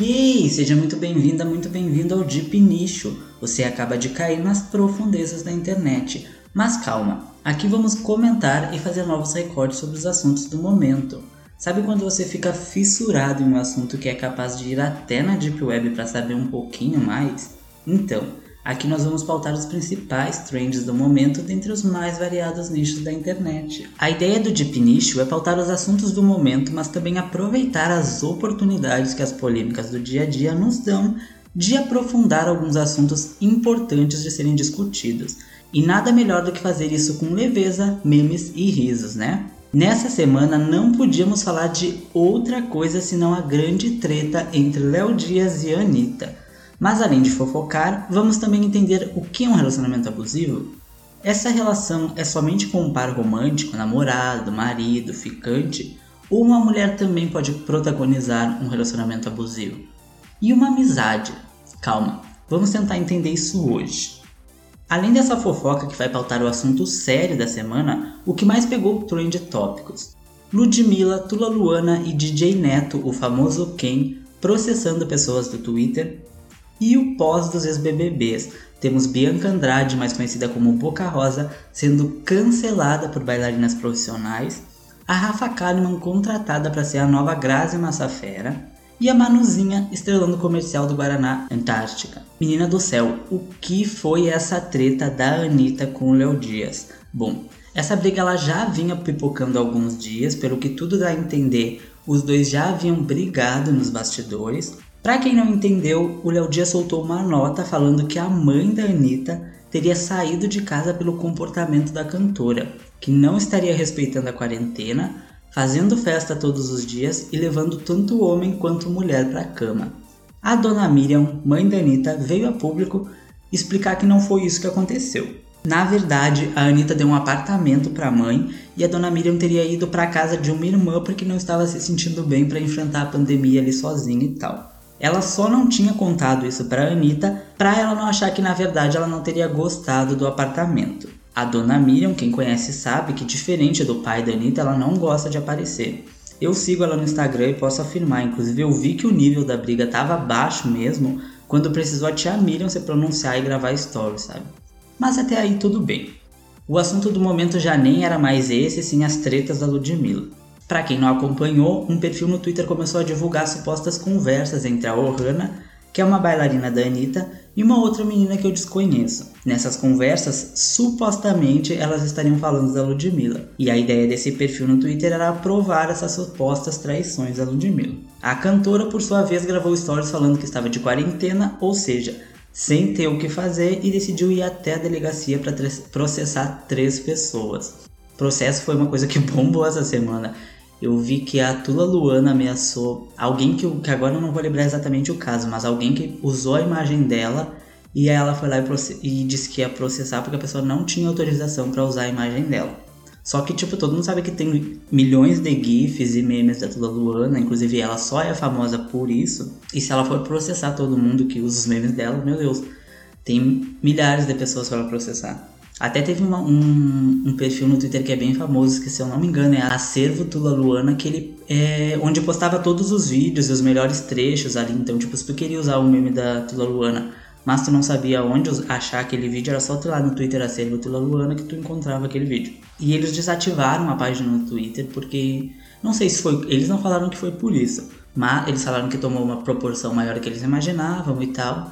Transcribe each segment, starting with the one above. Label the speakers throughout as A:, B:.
A: Yay! Seja muito bem-vinda, muito bem-vindo ao Deep Nicho. Você acaba de cair nas profundezas da internet. Mas calma, aqui vamos comentar e fazer novos recordes sobre os assuntos do momento. Sabe quando você fica fissurado em um assunto que é capaz de ir até na Deep Web para saber um pouquinho mais? Então, Aqui nós vamos pautar os principais trends do momento dentre os mais variados nichos da internet. A ideia do Deep Nicho é pautar os assuntos do momento, mas também aproveitar as oportunidades que as polêmicas do dia a dia nos dão de aprofundar alguns assuntos importantes de serem discutidos. E nada melhor do que fazer isso com leveza, memes e risos, né? Nessa semana não podíamos falar de outra coisa senão a grande treta entre Léo Dias e Anitta. Mas além de fofocar, vamos também entender o que é um relacionamento abusivo. Essa relação é somente com um par romântico, namorado, marido, ficante, ou uma mulher também pode protagonizar um relacionamento abusivo? E uma amizade? Calma, vamos tentar entender isso hoje. Além dessa fofoca que vai pautar o assunto sério da semana, o que mais pegou o trend tópicos? Ludmilla, Tula Luana e DJ Neto, o famoso Ken, processando pessoas do Twitter e o pós dos ex-BBBs. Temos Bianca Andrade, mais conhecida como Boca Rosa, sendo cancelada por bailarinas profissionais, a Rafa Kalimann contratada para ser a nova Grazi Massafera e a Manuzinha estrelando o comercial do Guaraná Antártica. Menina do céu, o que foi essa treta da Anitta com o Léo Dias? Bom, essa briga ela já vinha pipocando há alguns dias, pelo que tudo dá a entender, os dois já haviam brigado nos bastidores, para quem não entendeu, o Léo Dias soltou uma nota falando que a mãe da Anitta teria saído de casa pelo comportamento da cantora, que não estaria respeitando a quarentena, fazendo festa todos os dias e levando tanto homem quanto mulher para a cama. A dona Miriam, mãe da Anitta, veio a público explicar que não foi isso que aconteceu. Na verdade, a Anitta deu um apartamento para a mãe e a dona Miriam teria ido para a casa de uma irmã porque não estava se sentindo bem para enfrentar a pandemia ali sozinha e tal. Ela só não tinha contado isso para Anitta para ela não achar que na verdade ela não teria gostado do apartamento. A dona Miriam, quem conhece sabe que diferente do pai da Anitta, ela não gosta de aparecer. Eu sigo ela no Instagram e posso afirmar, inclusive eu vi que o nível da briga estava baixo mesmo quando precisou a tia Miriam se pronunciar e gravar stories, sabe? Mas até aí tudo bem. O assunto do momento já nem era mais esse, sim as tretas da Ludmilla. Para quem não acompanhou, um perfil no Twitter começou a divulgar supostas conversas entre a Ohana, que é uma bailarina da Anitta, e uma outra menina que eu desconheço. Nessas conversas, supostamente elas estariam falando da Ludmilla, e a ideia desse perfil no Twitter era aprovar essas supostas traições da Ludmilla. A cantora, por sua vez, gravou stories falando que estava de quarentena, ou seja, sem ter o que fazer, e decidiu ir até a delegacia para processar três pessoas. O processo foi uma coisa que bombou essa semana eu vi que a Tula Luana ameaçou alguém que, que agora eu não vou lembrar exatamente o caso, mas alguém que usou a imagem dela e ela foi lá e, e disse que ia processar porque a pessoa não tinha autorização para usar a imagem dela. Só que, tipo, todo mundo sabe que tem milhões de GIFs e memes da Tula Luana, inclusive ela só é famosa por isso. E se ela for processar todo mundo que usa os memes dela, meu Deus, tem milhares de pessoas para processar. Até teve uma, um, um, perfil no Twitter que é bem famoso, que se eu não me engano é Acervo Tula Luana, que ele é onde postava todos os vídeos e os melhores trechos ali. Então, tipo, se tu queria usar o meme da Tula Luana, mas tu não sabia onde achar aquele vídeo, era só tu ir lá no Twitter Acervo Tula Luana que tu encontrava aquele vídeo. E eles desativaram a página no Twitter porque não sei se foi, eles não falaram que foi por isso, mas eles falaram que tomou uma proporção maior do que eles imaginavam e tal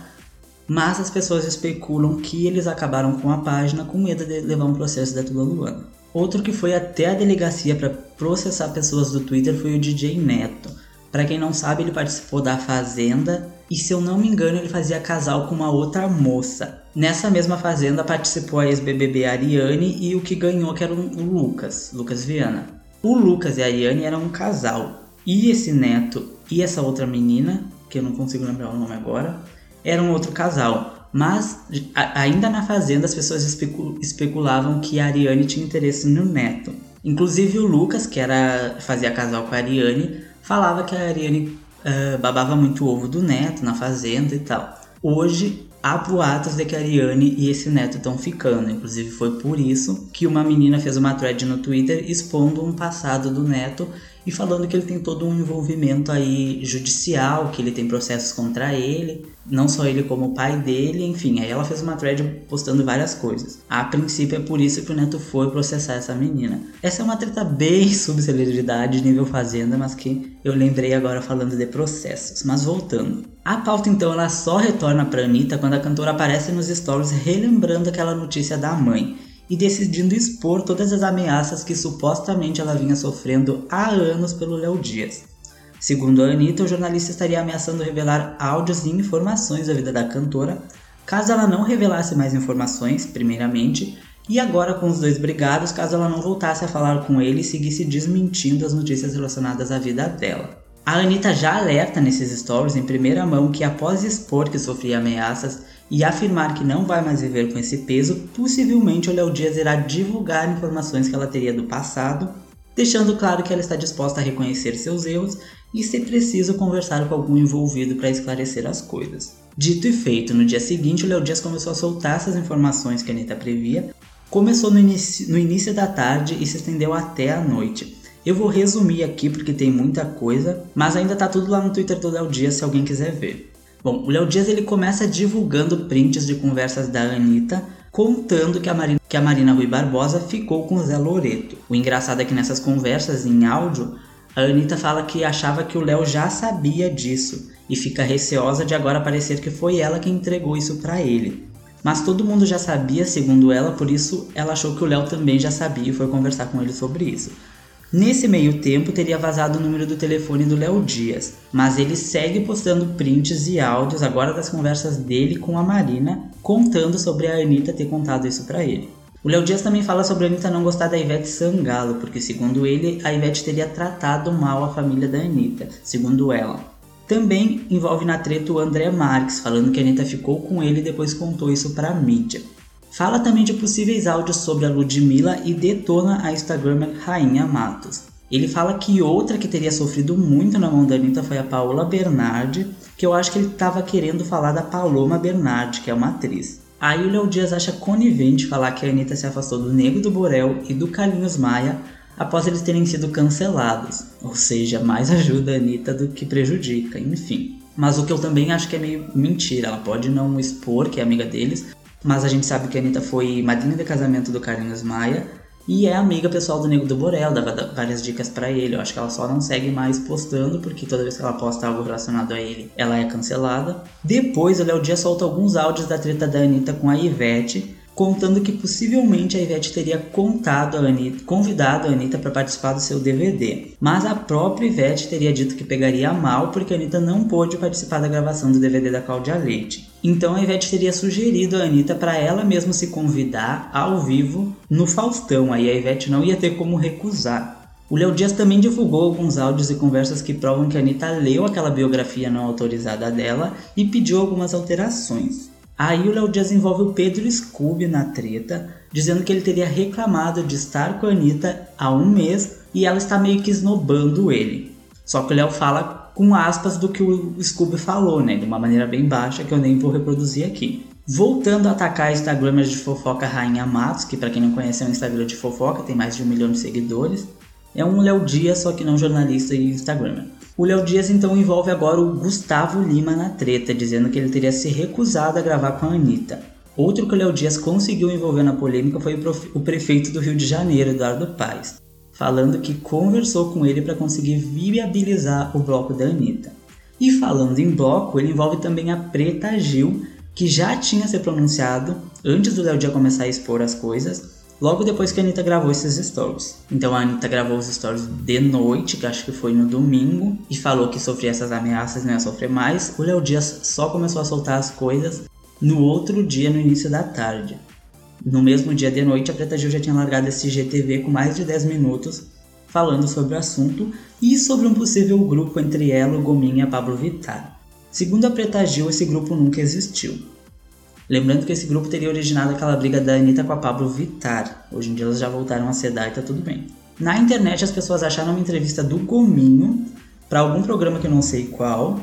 A: mas as pessoas especulam que eles acabaram com a página com medo de levar um processo da Tula Luana. Outro que foi até a delegacia para processar pessoas do Twitter foi o DJ Neto. Para quem não sabe, ele participou da Fazenda e, se eu não me engano, ele fazia casal com uma outra moça. Nessa mesma Fazenda participou a ex-BBB Ariane e o que ganhou que era o Lucas, Lucas Viana. O Lucas e a Ariane eram um casal. E esse Neto e essa outra menina, que eu não consigo lembrar o nome agora, era um outro casal. Mas a, ainda na fazenda as pessoas especu, especulavam que a Ariane tinha interesse no neto. Inclusive o Lucas, que era fazia casal com a Ariane, falava que a Ariane uh, babava muito o ovo do neto na fazenda e tal. Hoje há boatos de que a Ariane e esse neto estão ficando. Inclusive foi por isso que uma menina fez uma thread no Twitter expondo um passado do neto e falando que ele tem todo um envolvimento aí judicial, que ele tem processos contra ele, não só ele como o pai dele, enfim, aí ela fez uma thread postando várias coisas. A princípio é por isso que o Neto foi processar essa menina. Essa é uma treta bem subcelebridade, nível fazenda, mas que eu lembrei agora falando de processos. Mas voltando. A pauta então ela só retorna pra Anitta quando a cantora aparece nos stories relembrando aquela notícia da mãe e decidindo expor todas as ameaças que supostamente ela vinha sofrendo há anos pelo Léo Dias. Segundo a Anitta, o jornalista estaria ameaçando revelar áudios e informações da vida da cantora, caso ela não revelasse mais informações, primeiramente, e agora com os dois brigados, caso ela não voltasse a falar com ele e seguisse desmentindo as notícias relacionadas à vida dela. A Anitta já alerta nesses stories em primeira mão que após expor que sofria ameaças e afirmar que não vai mais viver com esse peso, possivelmente o Léo Dias irá divulgar informações que ela teria do passado, deixando claro que ela está disposta a reconhecer seus erros e, se preciso, conversar com algum envolvido para esclarecer as coisas. Dito e feito, no dia seguinte o Léo Dias começou a soltar essas informações que a Anitta previa, começou no início, no início da tarde e se estendeu até a noite. Eu vou resumir aqui porque tem muita coisa, mas ainda tá tudo lá no Twitter do Léo Dias se alguém quiser ver. Bom, o Léo Dias ele começa divulgando prints de conversas da Anitta, contando que a, Marina, que a Marina Rui Barbosa ficou com o Zé Loreto. O engraçado é que nessas conversas em áudio, a Anitta fala que achava que o Léo já sabia disso e fica receosa de agora parecer que foi ela que entregou isso para ele. Mas todo mundo já sabia, segundo ela, por isso ela achou que o Léo também já sabia e foi conversar com ele sobre isso. Nesse meio tempo, teria vazado o número do telefone do Léo Dias, mas ele segue postando prints e áudios agora das conversas dele com a Marina, contando sobre a Anitta ter contado isso para ele. O Léo Dias também fala sobre a Anitta não gostar da Ivete Sangalo, porque segundo ele, a Ivete teria tratado mal a família da Anitta, segundo ela. Também envolve na treta o André Marques, falando que a Anitta ficou com ele e depois contou isso pra mídia. Fala também de possíveis áudios sobre a Ludmilla e detona a Instagramer Rainha Matos. Ele fala que outra que teria sofrido muito na mão da Anitta foi a Paola Bernardi, que eu acho que ele estava querendo falar da Paloma Bernardi, que é uma atriz. Aí o Léo Dias acha conivente falar que a Anitta se afastou do Nego do Borel e do Carlinhos Maia após eles terem sido cancelados. Ou seja, mais ajuda a Anitta do que prejudica, enfim. Mas o que eu também acho que é meio mentira, ela pode não expor que é amiga deles, mas a gente sabe que a Anitta foi madrinha de casamento do Carlinhos Maia e é amiga pessoal do Nego do Borel, dava várias dicas para ele. Eu acho que ela só não segue mais postando, porque toda vez que ela posta algo relacionado a ele, ela é cancelada. Depois, o Léo Dias solta alguns áudios da treta da Anitta com a Ivete, contando que possivelmente a Ivete teria contado a Anitta, convidado a Anitta para participar do seu DVD. Mas a própria Ivete teria dito que pegaria mal porque a Anitta não pôde participar da gravação do DVD da Cláudia Leite. Então a Ivete teria sugerido a Anitta para ela mesma se convidar ao vivo no Faustão, aí a Ivete não ia ter como recusar. O Léo Dias também divulgou alguns áudios e conversas que provam que a Anitta leu aquela biografia não autorizada dela e pediu algumas alterações. Aí o Léo Dias envolve o Pedro Scooby na treta, dizendo que ele teria reclamado de estar com a Anitta há um mês e ela está meio que esnobando ele. Só que o Léo fala com aspas do que o Scooby falou, né? De uma maneira bem baixa que eu nem vou reproduzir aqui. Voltando a atacar Instagramers de fofoca Rainha Matos, que para quem não conhece é um Instagram de fofoca, tem mais de um milhão de seguidores. É um Léo Dias, só que não jornalista e Instagramer. O Léo Dias então envolve agora o Gustavo Lima na treta, dizendo que ele teria se recusado a gravar com a Anitta. Outro que o Léo Dias conseguiu envolver na polêmica foi o prefeito do Rio de Janeiro, Eduardo Paes, falando que conversou com ele para conseguir viabilizar o bloco da Anitta. E falando em bloco, ele envolve também a Preta Gil, que já tinha se pronunciado antes do Léo Dias começar a expor as coisas, logo depois que a Anitta gravou esses stories. Então a Anitta gravou os stories de noite, que acho que foi no domingo, e falou que sofria essas ameaças, não ia sofrer mais. O Léo Dias só começou a soltar as coisas no outro dia, no início da tarde. No mesmo dia de noite, a Preta Gil já tinha largado esse GTV com mais de 10 minutos falando sobre o assunto e sobre um possível grupo entre ela, o Gominha e Pablo Vittar. Segundo a Preta Gil, esse grupo nunca existiu. Lembrando que esse grupo teria originado aquela briga da Anitta com a Pablo Vittar. Hoje em dia elas já voltaram a sedar e tá tudo bem. Na internet as pessoas acharam uma entrevista do Gominho para algum programa que eu não sei qual,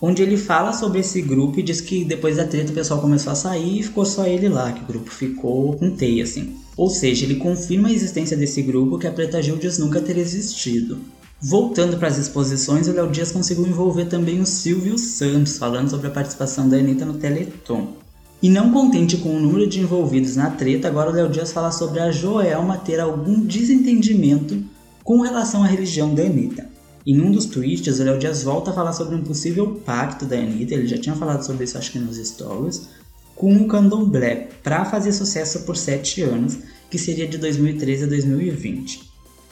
A: onde ele fala sobre esse grupo e diz que depois da treta o pessoal começou a sair e ficou só ele lá, que o grupo ficou com teia assim. Ou seja, ele confirma a existência desse grupo que a Preta Gil diz nunca ter existido. Voltando para as exposições, o Léo Dias conseguiu envolver também o Silvio Santos, falando sobre a participação da Anitta no Teleton. E não contente com o número de envolvidos na treta, agora o Léo Dias fala sobre a Joelma ter algum desentendimento com relação à religião da Anitta. Em um dos tweets, o Léo Dias volta a falar sobre um possível pacto da Anitta, ele já tinha falado sobre isso acho que nos stories, com o candomblé para fazer sucesso por 7 anos, que seria de 2013 a 2020.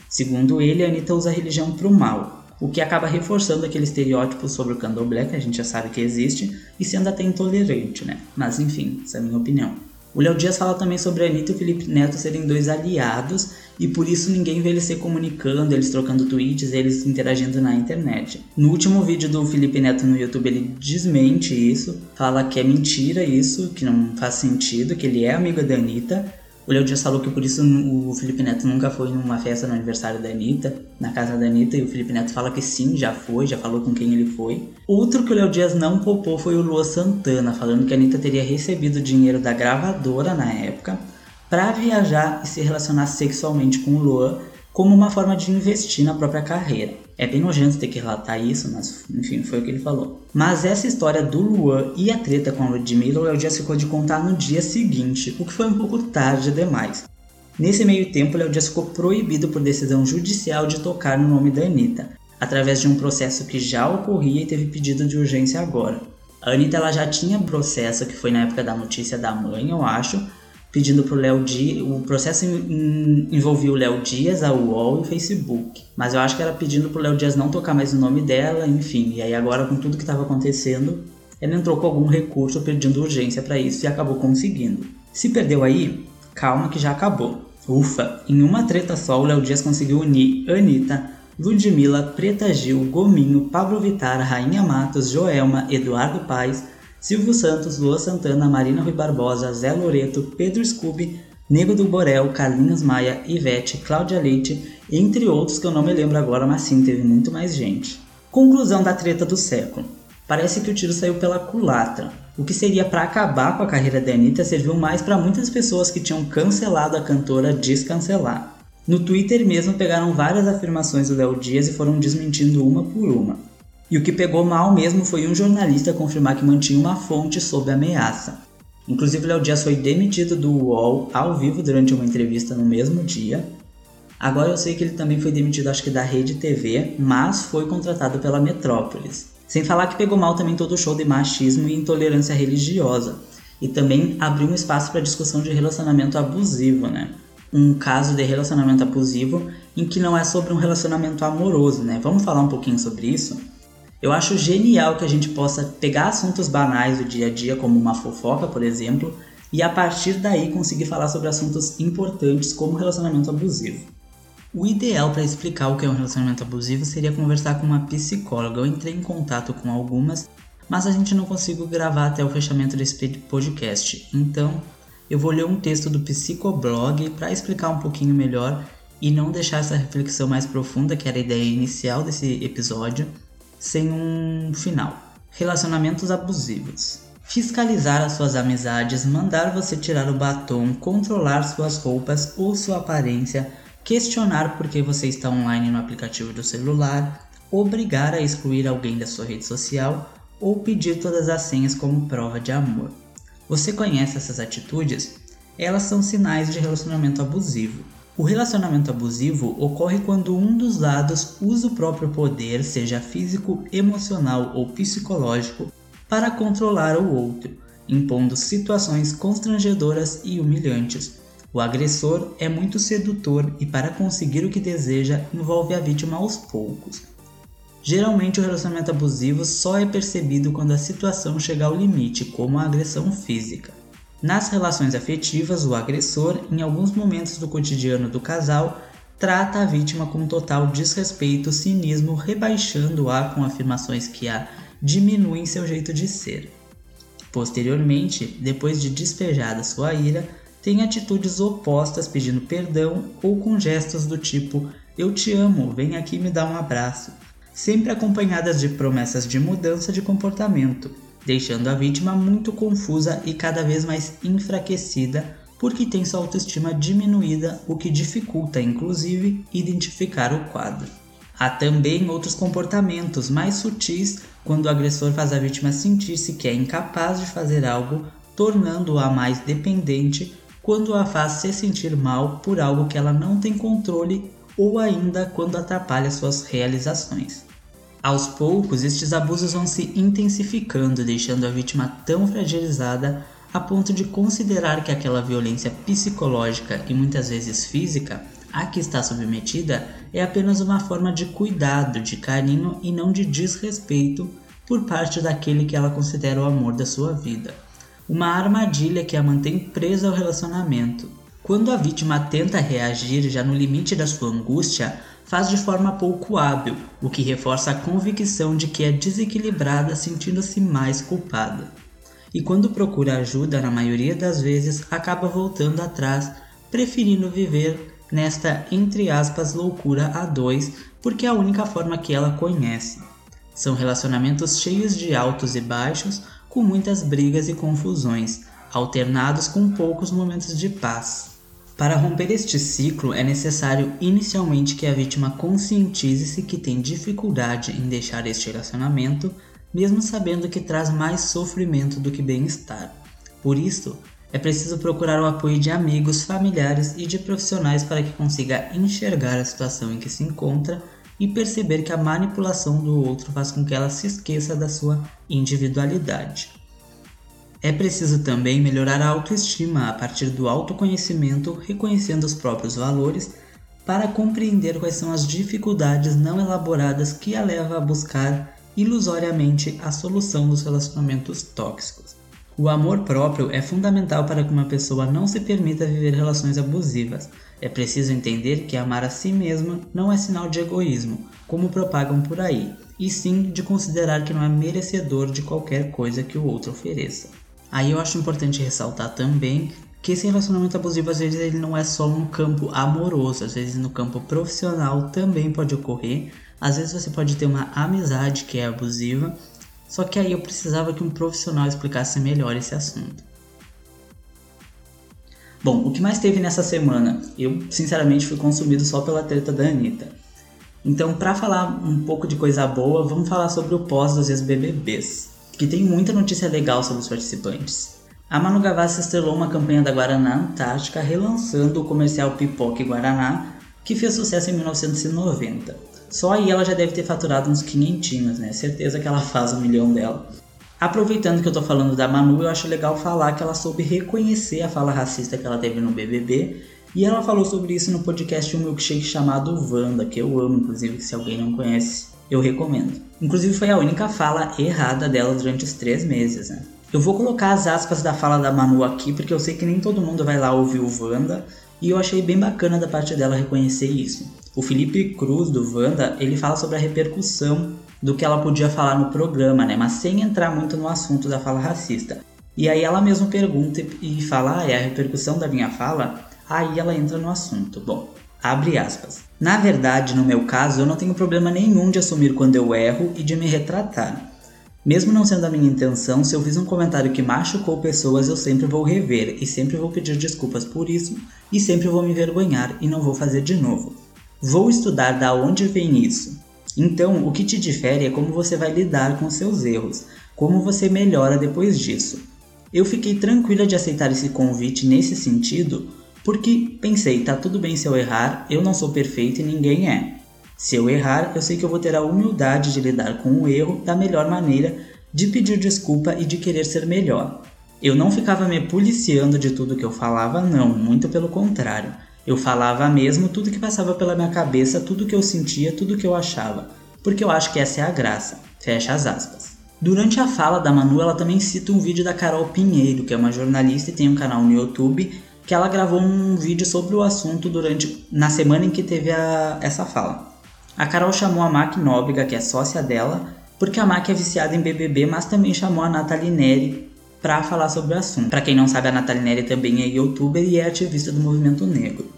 A: Segundo ele, a Anitta usa a religião para o mal, o que acaba reforçando aquele estereótipo sobre o candomblé que a gente já sabe que existe e sendo até intolerante, né? Mas enfim, essa é a minha opinião. O Léo Dias fala também sobre a Anitta e o Felipe Neto serem dois aliados e por isso ninguém vê eles se comunicando, eles trocando tweets, eles interagindo na internet. No último vídeo do Felipe Neto no YouTube ele desmente isso, fala que é mentira isso, que não faz sentido, que ele é amigo da Anitta o Léo Dias falou que por isso o Felipe Neto nunca foi numa festa no aniversário da Anitta, na casa da Anitta, e o Felipe Neto fala que sim, já foi, já falou com quem ele foi. Outro que o Léo Dias não popou foi o Lua Santana, falando que a Anitta teria recebido dinheiro da gravadora na época para viajar e se relacionar sexualmente com o Luan como uma forma de investir na própria carreira. É bem nojento ter que relatar isso, mas enfim, foi o que ele falou. Mas essa história do Luan e a treta com a Ludmilla, o Léo Dias ficou de contar no dia seguinte, o que foi um pouco tarde demais. Nesse meio tempo, Léo Dias ficou proibido por decisão judicial de tocar no nome da Anitta, através de um processo que já ocorria e teve pedido de urgência agora. A Anitta ela já tinha processo, que foi na época da notícia da mãe, eu acho, pedindo pro Léo Dias. O processo envolvia o Léo Dias, a UOL e o Facebook. Mas eu acho que era pedindo pro Léo Dias não tocar mais o nome dela, enfim. E aí agora com tudo que estava acontecendo, ela entrou com algum recurso pedindo urgência para isso e acabou conseguindo. Se perdeu aí, calma que já acabou. Ufa, em uma treta só o Léo Dias conseguiu unir Anitta, Ludmilla, Preta Gil, Gominho, Pablo Vittar, Rainha Matos, Joelma, Eduardo Paes, Silvio Santos, Lua Santana, Marina Rui Barbosa, Zé Loreto, Pedro Scooby, Nego do Borel, Carlinhos Maia, Ivete, Cláudia Leite, entre outros que eu não me lembro agora, mas sim, teve muito mais gente. Conclusão da treta do século. Parece que o tiro saiu pela culatra. O que seria para acabar com a carreira da Anitta serviu mais para muitas pessoas que tinham cancelado a cantora descancelar. No Twitter mesmo pegaram várias afirmações do Léo Dias e foram desmentindo uma por uma. E o que pegou mal mesmo foi um jornalista confirmar que mantinha uma fonte sob ameaça. Inclusive, Léo Dias foi demitido do UOL ao vivo durante uma entrevista no mesmo dia. Agora eu sei que ele também foi demitido, acho que da Rede TV, mas foi contratado pela Metrópolis. Sem falar que pegou mal também todo o show de machismo e intolerância religiosa. E também abriu um espaço para discussão de relacionamento abusivo, né? Um caso de relacionamento abusivo em que não é sobre um relacionamento amoroso, né? Vamos falar um pouquinho sobre isso? Eu acho genial que a gente possa pegar assuntos banais do dia a dia, como uma fofoca, por exemplo, e a partir daí conseguir falar sobre assuntos importantes como relacionamento abusivo. O ideal para explicar o que é um relacionamento abusivo seria conversar com uma psicóloga. Eu entrei em contato com algumas, mas a gente não conseguiu gravar até o fechamento desse podcast. Então, eu vou ler um texto do Psicoblog para explicar um pouquinho melhor e não deixar essa reflexão mais profunda, que era a ideia inicial desse episódio, sem um final. Relacionamentos abusivos. Fiscalizar as suas amizades, mandar você tirar o batom, controlar suas roupas ou sua aparência, questionar por que você está online no aplicativo do celular, obrigar a excluir alguém da sua rede social ou pedir todas as senhas como prova de amor. Você conhece essas atitudes? Elas são sinais de relacionamento abusivo. O relacionamento abusivo ocorre quando um dos lados usa o próprio poder, seja físico, emocional ou psicológico, para controlar o outro, impondo situações constrangedoras e humilhantes. O agressor é muito sedutor e, para conseguir o que deseja, envolve a vítima aos poucos. Geralmente, o relacionamento abusivo só é percebido quando a situação chega ao limite, como a agressão física. Nas relações afetivas, o agressor, em alguns momentos do cotidiano do casal, trata a vítima com total desrespeito, cinismo, rebaixando-a com afirmações que a diminuem seu jeito de ser. Posteriormente, depois de despejada sua ira, tem atitudes opostas pedindo perdão ou com gestos do tipo eu te amo, vem aqui me dar um abraço, sempre acompanhadas de promessas de mudança de comportamento deixando a vítima muito confusa e cada vez mais enfraquecida porque tem sua autoestima diminuída, o que dificulta, inclusive, identificar o quadro. Há também outros comportamentos mais sutis quando o agressor faz a vítima sentir-se que é incapaz de fazer algo, tornando-a mais dependente quando a faz se sentir mal por algo que ela não tem controle ou ainda quando atrapalha suas realizações. Aos poucos, estes abusos vão se intensificando, deixando a vítima tão fragilizada a ponto de considerar que aquela violência psicológica e muitas vezes física a que está submetida é apenas uma forma de cuidado, de carinho e não de desrespeito por parte daquele que ela considera o amor da sua vida. Uma armadilha que a mantém presa ao relacionamento. Quando a vítima tenta reagir já no limite da sua angústia, faz de forma pouco hábil, o que reforça a convicção de que é desequilibrada, sentindo-se mais culpada. E quando procura ajuda, na maioria das vezes, acaba voltando atrás, preferindo viver nesta entre aspas loucura a dois, porque é a única forma que ela conhece. São relacionamentos cheios de altos e baixos, com muitas brigas e confusões, alternados com poucos momentos de paz. Para romper este ciclo, é necessário inicialmente que a vítima conscientize-se que tem dificuldade em deixar este relacionamento, mesmo sabendo que traz mais sofrimento do que bem-estar. Por isso, é preciso procurar o apoio de amigos, familiares e de profissionais para que consiga enxergar a situação em que se encontra e perceber que a manipulação do outro faz com que ela se esqueça da sua individualidade. É preciso também melhorar a autoestima a partir do autoconhecimento, reconhecendo os próprios valores, para compreender quais são as dificuldades não elaboradas que a leva a buscar ilusoriamente a solução dos relacionamentos tóxicos. O amor próprio é fundamental para que uma pessoa não se permita viver relações abusivas. É preciso entender que amar a si mesma não é sinal de egoísmo, como propagam por aí, e sim de considerar que não é merecedor de qualquer coisa que o outro ofereça. Aí eu acho importante ressaltar também que esse relacionamento abusivo às vezes ele não é só no campo amoroso, às vezes no campo profissional também pode ocorrer. Às vezes você pode ter uma amizade que é abusiva só que aí eu precisava que um profissional explicasse melhor esse assunto. Bom, o que mais teve nessa semana? Eu, sinceramente, fui consumido só pela treta da Anitta. Então, para falar um pouco de coisa boa, vamos falar sobre o pós dos ex-BBBs, que tem muita notícia legal sobre os participantes. A Manu Gavassi estrelou uma campanha da Guaraná Antártica relançando o comercial Pipoca Guaraná, que fez sucesso em 1990. Só aí ela já deve ter faturado uns quinhentinhos, né? Certeza que ela faz um milhão dela. Aproveitando que eu tô falando da Manu, eu acho legal falar que ela soube reconhecer a fala racista que ela teve no BBB e ela falou sobre isso no podcast Um Milkshake chamado Wanda, que eu amo, inclusive, se alguém não conhece, eu recomendo. Inclusive foi a única fala errada dela durante os três meses, né? Eu vou colocar as aspas da fala da Manu aqui, porque eu sei que nem todo mundo vai lá ouvir o Wanda, e eu achei bem bacana da parte dela reconhecer isso. O Felipe Cruz do Wanda, ele fala sobre a repercussão do que ela podia falar no programa, né? Mas sem entrar muito no assunto da fala racista. E aí ela mesma pergunta e fala, ah, é a repercussão da minha fala? Aí ela entra no assunto. Bom, abre aspas. Na verdade, no meu caso, eu não tenho problema nenhum de assumir quando eu erro e de me retratar. Mesmo não sendo a minha intenção, se eu fiz um comentário que machucou pessoas, eu sempre vou rever e sempre vou pedir desculpas por isso e sempre vou me envergonhar e não vou fazer de novo. Vou estudar da onde vem isso. Então, o que te difere é como você vai lidar com seus erros, como você melhora depois disso. Eu fiquei tranquila de aceitar esse convite nesse sentido, porque pensei, tá tudo bem se eu errar, eu não sou perfeito e ninguém é. Se eu errar, eu sei que eu vou ter a humildade de lidar com o erro da melhor maneira, de pedir desculpa e de querer ser melhor. Eu não ficava me policiando de tudo que eu falava, não, muito pelo contrário. Eu falava mesmo tudo que passava pela minha cabeça, tudo que eu sentia, tudo que eu achava, porque eu acho que essa é a graça. Fecha as aspas. Durante a fala da Manu, ela também cita um vídeo da Carol Pinheiro, que é uma jornalista e tem um canal no YouTube, que ela gravou um vídeo sobre o assunto durante na semana em que teve a, essa fala. A Carol chamou a Mac Nóbrega, que é sócia dela, porque a Mac é viciada em BBB, mas também chamou a Nathalie Neri para falar sobre o assunto. Para quem não sabe, a Nathalie Neri também é youtuber e é ativista do movimento negro.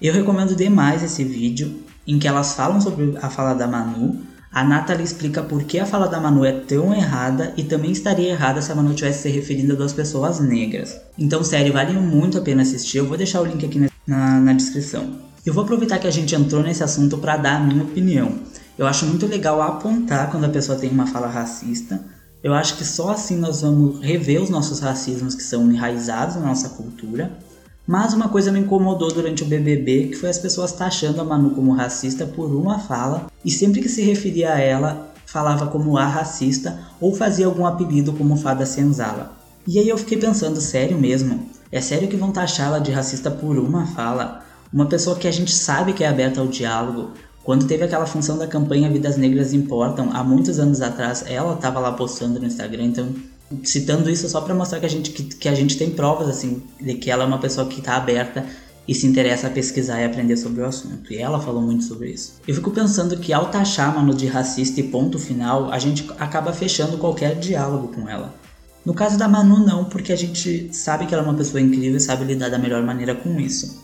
A: Eu recomendo demais esse vídeo em que elas falam sobre a fala da Manu. A Nathalie explica por que a fala da Manu é tão errada e também estaria errada se a Manu tivesse se referindo a duas pessoas negras. Então, sério, vale muito a pena assistir. Eu vou deixar o link aqui na, na descrição. Eu vou aproveitar que a gente entrou nesse assunto para dar a minha opinião. Eu acho muito legal apontar quando a pessoa tem uma fala racista. Eu acho que só assim nós vamos rever os nossos racismos que são enraizados na nossa cultura. Mas uma coisa me incomodou durante o BBB, que foi as pessoas taxando a Manu como racista por uma fala, e sempre que se referia a ela, falava como a racista ou fazia algum apelido como Fada Senzala. E aí eu fiquei pensando, sério mesmo? É sério que vão taxá-la de racista por uma fala? Uma pessoa que a gente sabe que é aberta ao diálogo, quando teve aquela função da campanha Vidas Negras Importam, há muitos anos atrás, ela estava lá postando no Instagram, então citando isso só para mostrar que a gente que, que, a gente tem provas assim de que ela é uma pessoa que está aberta e se interessa a pesquisar e aprender sobre o assunto. E ela falou muito sobre isso. Eu fico pensando que ao taxar Manu de racista e ponto final, a gente acaba fechando qualquer diálogo com ela. No caso da Manu não, porque a gente sabe que ela é uma pessoa incrível e sabe lidar da melhor maneira com isso.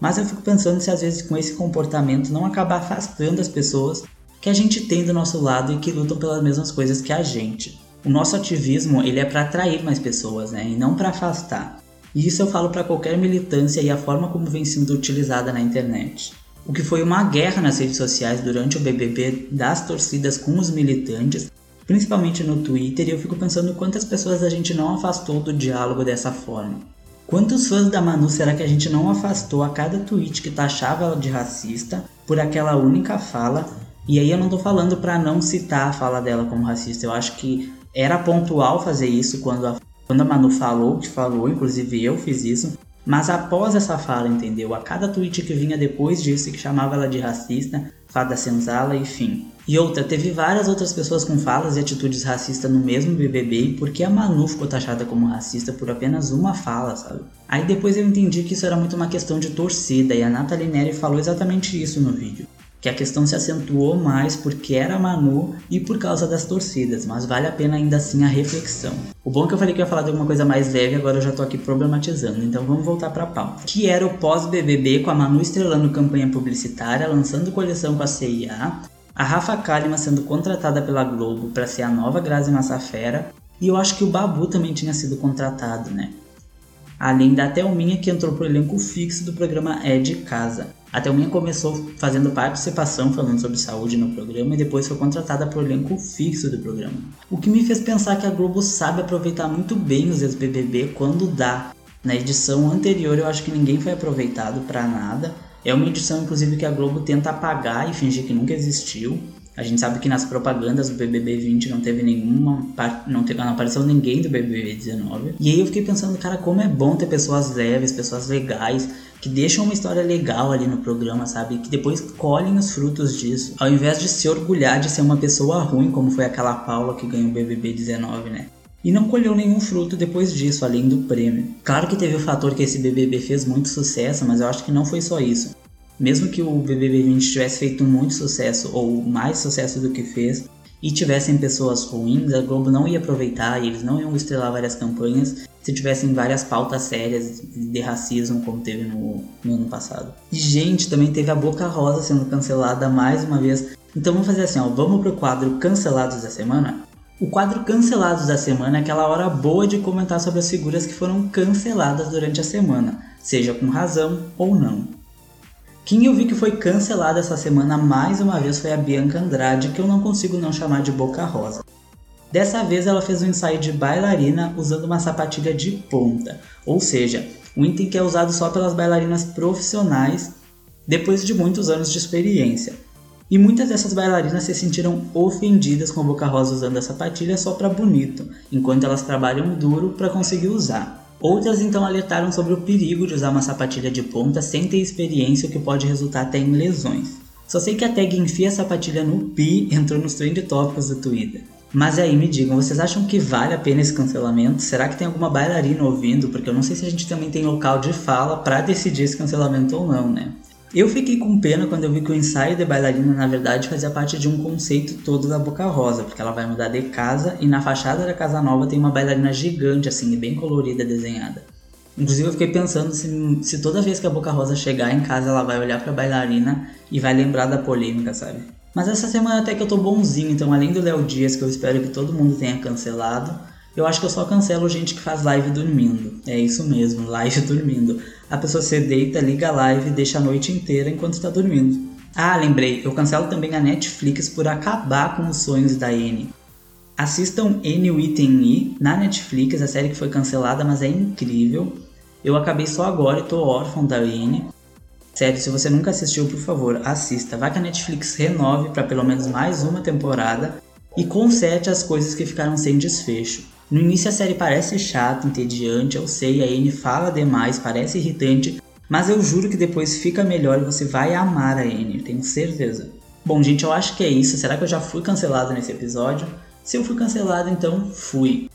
A: Mas eu fico pensando se às vezes com esse comportamento não acaba afastando as pessoas que a gente tem do nosso lado e que lutam pelas mesmas coisas que a gente. O nosso ativismo ele é para atrair mais pessoas, né, e não para afastar. E isso eu falo para qualquer militância e a forma como vem sendo utilizada na internet. O que foi uma guerra nas redes sociais durante o BBB das torcidas com os militantes, principalmente no Twitter, e eu fico pensando quantas pessoas a gente não afastou do diálogo dessa forma. Quantos fãs da Manu será que a gente não afastou a cada tweet que taxava ela de racista por aquela única fala? E aí eu não tô falando para não citar a fala dela como racista, eu acho que era pontual fazer isso quando a, quando a Manu falou que falou, inclusive eu fiz isso. Mas após essa fala, entendeu? A cada tweet que vinha depois disso que chamava ela de racista, fada senzala, enfim. E outra, teve várias outras pessoas com falas e atitudes racistas no mesmo BBB e por que a Manu ficou taxada como racista por apenas uma fala, sabe? Aí depois eu entendi que isso era muito uma questão de torcida e a Nathalie Neri falou exatamente isso no vídeo. Que a questão se acentuou mais porque era Manu e por causa das torcidas, mas vale a pena ainda assim a reflexão. O bom é que eu falei que ia falar de alguma coisa mais leve, agora eu já tô aqui problematizando, então vamos voltar pra pauta. Que era o pós-BBB com a Manu estrelando campanha publicitária, lançando coleção com a CIA, a Rafa Kalimann sendo contratada pela Globo para ser a nova Grazi Massafera, e eu acho que o Babu também tinha sido contratado, né? Além da Thelminha que entrou pro elenco fixo do programa É de Casa. A Thelminha começou fazendo participação falando sobre saúde no programa e depois foi contratada pro elenco fixo do programa. O que me fez pensar que a Globo sabe aproveitar muito bem os ex-BBB quando dá. Na edição anterior eu acho que ninguém foi aproveitado para nada é uma edição, inclusive, que a Globo tenta apagar e fingir que nunca existiu. A gente sabe que nas propagandas do BBB 20 não teve nenhuma. Não, teve, não apareceu ninguém do BBB 19. E aí eu fiquei pensando, cara, como é bom ter pessoas leves, pessoas legais, que deixam uma história legal ali no programa, sabe? Que depois colhem os frutos disso. Ao invés de se orgulhar de ser uma pessoa ruim, como foi aquela Paula que ganhou o BBB 19, né? e não colheu nenhum fruto depois disso, além do prêmio. Claro que teve o fator que esse BBB fez muito sucesso, mas eu acho que não foi só isso. Mesmo que o BBB 20 tivesse feito muito sucesso, ou mais sucesso do que fez, e tivessem pessoas ruins, a Globo não ia aproveitar e eles não iam estrelar várias campanhas se tivessem várias pautas sérias de racismo como teve no, no ano passado. E, gente, também teve a Boca Rosa sendo cancelada mais uma vez. Então vamos fazer assim, ó, vamos pro quadro Cancelados da Semana? O quadro Cancelados da Semana é aquela hora boa de comentar sobre as figuras que foram canceladas durante a semana, seja com razão ou não. Quem eu vi que foi cancelada essa semana mais uma vez foi a Bianca Andrade, que eu não consigo não chamar de Boca Rosa. Dessa vez ela fez um ensaio de bailarina usando uma sapatilha de ponta, ou seja, um item que é usado só pelas bailarinas profissionais depois de muitos anos de experiência. E muitas dessas bailarinas se sentiram ofendidas com a Boca Rosa usando a sapatilha só para bonito, enquanto elas trabalham duro para conseguir usar. Outras então alertaram sobre o perigo de usar uma sapatilha de ponta sem ter experiência, o que pode resultar até em lesões. Só sei que a tag enfia a sapatilha no pi entrou nos trend tópicos do Twitter. Mas aí me digam, vocês acham que vale a pena esse cancelamento? Será que tem alguma bailarina ouvindo? Porque eu não sei se a gente também tem local de fala para decidir esse cancelamento ou não, né? Eu fiquei com pena quando eu vi que o ensaio de bailarina na verdade fazia parte de um conceito todo da Boca Rosa, porque ela vai mudar de casa e na fachada da casa nova tem uma bailarina gigante assim, bem colorida desenhada. Inclusive eu fiquei pensando se, se toda vez que a Boca Rosa chegar em casa ela vai olhar para a bailarina e vai lembrar da polêmica, sabe? Mas essa semana até que eu tô bonzinho, então além do Léo Dias, que eu espero que todo mundo tenha cancelado, Eu acho que eu só cancelo gente que faz live dormindo. É isso mesmo, live dormindo. A pessoa se deita, liga a live e deixa a noite inteira enquanto está dormindo. Ah, lembrei, eu cancelo também a Netflix por acabar com os sonhos da Anne. Assistam N Item E na Netflix, a série que foi cancelada, mas é incrível. Eu acabei só agora e tô órfão da Anne. Sério, se você nunca assistiu, por favor, assista. Vai que a Netflix renove para pelo menos mais uma temporada e conserte as coisas que ficaram sem desfecho. No início a série parece chata, entediante, eu sei, a Anne fala demais, parece irritante, mas eu juro que depois fica melhor e você vai amar a Anne, tenho certeza. Bom, gente, eu acho que é isso. Será que eu já fui cancelado nesse episódio? Se eu fui cancelado, então fui.